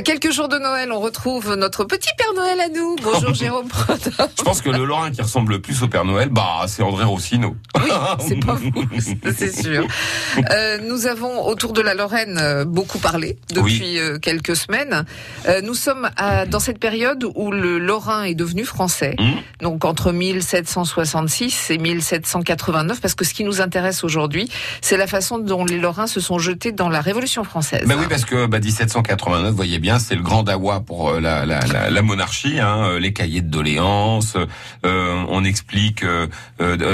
À quelques jours de Noël, on retrouve notre petit Père Noël à nous. Bonjour Jérôme Prodin. Je pense que le Lorrain qui ressemble le plus au Père Noël, bah, c'est André Rossino. Oui, c'est pas vous, c'est sûr. Euh, nous avons autour de la Lorraine euh, beaucoup parlé depuis euh, quelques semaines. Euh, nous sommes à, dans cette période où le Lorrain est devenu français, Mmh. donc entre 1766 et 1789, parce que ce qui nous intéresse aujourd'hui, c'est la façon dont les Lorrains se sont jetés dans la Révolution française. Bah oui, parce que bah, 1789, vous voyez bien, c'est le grand dawa pour euh, la, monarchie, hein, euh, les cahiers de doléances. euh, on explique,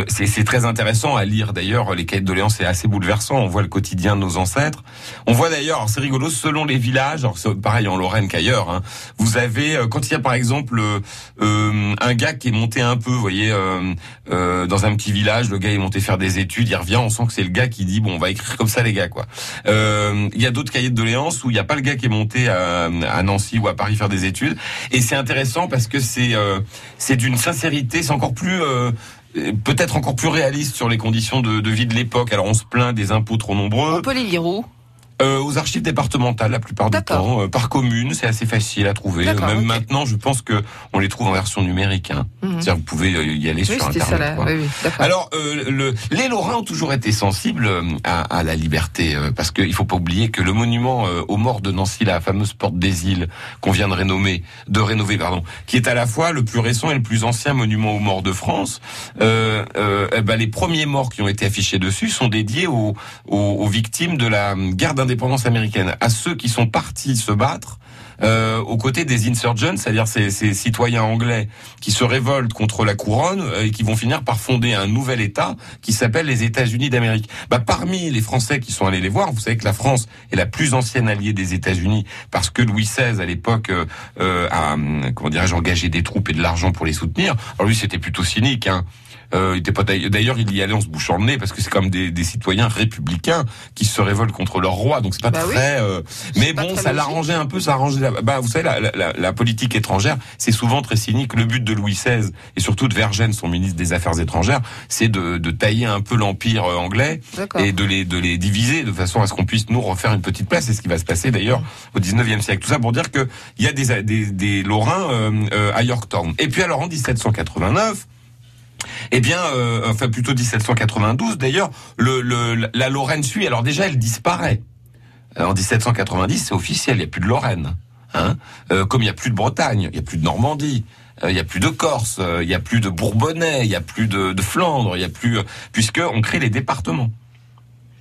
c'est très intéressant à lire d'ailleurs. Les cahiers de doléances, c'est assez bouleversant. On voit le quotidien de nos ancêtres. On voit d'ailleurs, c'est rigolo, selon les villages, alors pareil en Lorraine qu'ailleurs. Hein, vous avez, quand il y a par exemple un gars qui est monté un peu, vous voyez, dans un petit village, le gars est monté faire des études, il revient, on sent que c'est le gars qui dit bon, on va écrire comme ça les gars quoi. Il y a d'autres cahiers de doléances où il n'y a pas le gars qui est monté à, à Nancy ou à Paris faire des études, et c'est intéressant parce que c'est euh, c'est d'une sincérité, c'est encore plus euh, peut-être encore plus réaliste sur les conditions de, vie de l'époque. Alors on se plaint des impôts trop nombreux. On peut les lire Euh, aux archives départementales la plupart du temps, euh, par commune, c'est assez facile à trouver. D'accord, Même maintenant, je pense que on les trouve en version numérique. Hein. Mhm. C'est-à-dire vous pouvez euh, y aller Oui, sur internet. ça là. quoi. Oui, oui, d'accord. Alors, euh, le, les Lorrains ont toujours été sensibles euh, à, à la liberté, euh, parce qu'il faut pas oublier que le monument euh, aux morts de Nancy, la fameuse porte des îles qu'on vient de rénover, de rénover, pardon, qui est à la fois le plus récent et le plus ancien monument aux morts de France. Euh, euh, eh ben, les premiers morts qui ont été affichés dessus sont dédiés aux, aux, aux victimes de la guerre d'indépendance américaine, à ceux qui sont partis se battre euh, aux côtés des insurgents, c'est-à-dire ces, citoyens anglais qui se révoltent contre la couronne euh, et qui vont finir par fonder un nouvel État qui s'appelle les États-Unis d'Amérique. Bah, parmi les Français qui sont allés les voir, vous savez que la France est la plus ancienne alliée des États-Unis parce que Louis XVI à l'époque euh, a hum, comment dirais-je engagé des troupes et de l'argent pour les soutenir. Alors lui c'était plutôt cynique. Hein. Euh, il était pas d'ailleurs il y allait en se bouchant le nez parce que c'est comme des, des citoyens républicains qui se révoltent contre leur roi donc c'est pas Bah oui. très euh, mais bon très ça l'arrangeait un peu ça arrangeait la, bah vous savez la, la- la, politique étrangère c'est souvent très cynique. Le but de Louis XVI et surtout de Vergennes son ministre des Affaires étrangères c'est de, de tailler un peu l'empire euh, anglais et de les de les diviser de façon à ce qu'on puisse nous refaire une petite place. C'est ce qui va se passer d'ailleurs au 19e siècle. Tout ça pour dire que il y a des des, des Lorrains euh, euh, à Yorktown. Et puis alors en 1789 eh bien, euh, enfin plutôt 1792 d'ailleurs, le, le, la Lorraine suit. Alors déjà, elle disparaît. En 1790, c'est officiel, il n'y a plus de Lorraine. Hein Euh, comme il n'y a plus de Bretagne, il n'y a plus de Normandie, euh, il n'y a plus de Corse, euh, il n'y a plus de Bourbonnais, il n'y a plus de, de Flandre, il n'y a plus... puisque on crée les départements.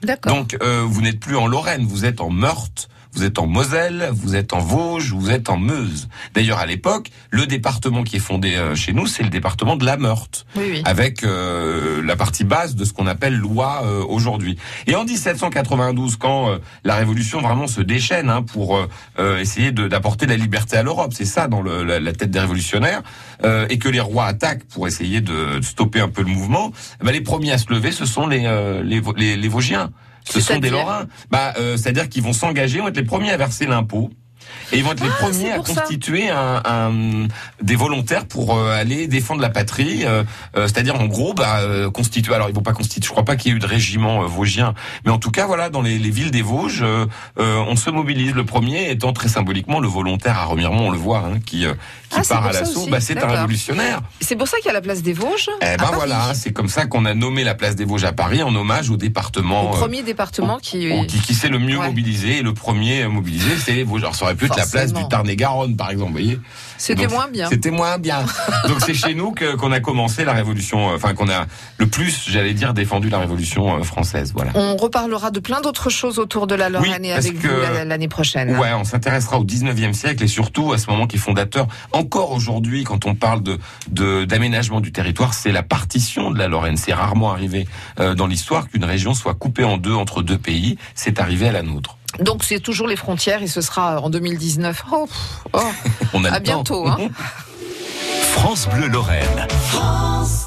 D'accord. Donc, euh, vous n'êtes plus en Lorraine, vous êtes en Meurthe, vous êtes en Moselle, vous êtes en Vosges, vous êtes en Meuse. D'ailleurs, à l'époque, le département qui est fondé euh, chez nous, c'est le département de la Meurthe Oui, oui. avec euh, la partie basse de ce qu'on appelle loi euh, aujourd'hui. Et en 1792, quand euh, la Révolution vraiment se déchaîne hein, pour euh, euh, essayer de- d'apporter la liberté à l'Europe, c'est ça dans le- la, la tête des révolutionnaires, euh, et que les rois attaquent pour essayer de stopper un peu le mouvement, eh ben, les premiers à se lever, ce sont les, euh, les, les, les Vosgiens. Ce sont des Lorrains. Bah, euh, c'est-à-dire qu'ils vont s'engager, vont être les premiers à verser l'impôt. Et ils vont être les Ah, premiers à constituer un, un- des volontaires pour euh, aller défendre la patrie. euh, euh, C'est-à-dire en gros, bah, constituer. Alors ils vont pas constituer. Je crois pas qu'il y ait eu de régiment euh, vosgien, mais en tout cas voilà, dans les, les villes des Vosges, euh, on se mobilise. Le premier étant très symboliquement le volontaire à Remiremont, on le voit, hein, qui qui Ah, part à l'assaut. Bah, c'est un révolutionnaire. C'est pour ça qu'il y a la place des Vosges. Eh ben Paris. voilà, c'est comme ça qu'on a nommé la place des Vosges à Paris en hommage au département. Au premier département qui. Qui, qui s'est le mieux Ouais. mobilisé et le premier mobilisé c'est Vosges. Alors ça aurait pu être la place du Tarn-et-Garonne par exemple, vous voyez. C'était moins bien. C'était moins bien. Donc c'est chez nous que qu'on a commencé la révolution, euh, enfin qu'on a le plus, j'allais dire, défendu la révolution euh, française, voilà. On reparlera de plein d'autres choses autour de la Lorraine Oui, avec que- vous la- l'année prochaine. Ouais, on s'intéressera au 19e siècle et surtout à ce moment qui est fondateur. Encore aujourd'hui, quand on parle de de- d'aménagement du territoire, c'est la partition de la Lorraine. C'est rarement arrivé euh, dans l'histoire qu'une région soit coupée en deux entre deux pays. C'est arrivé à la nôtre. Donc c'est toujours les frontières et ce sera en 2019. Oh, oh. On a à bientôt. Hein. France Bleu Lorraine. France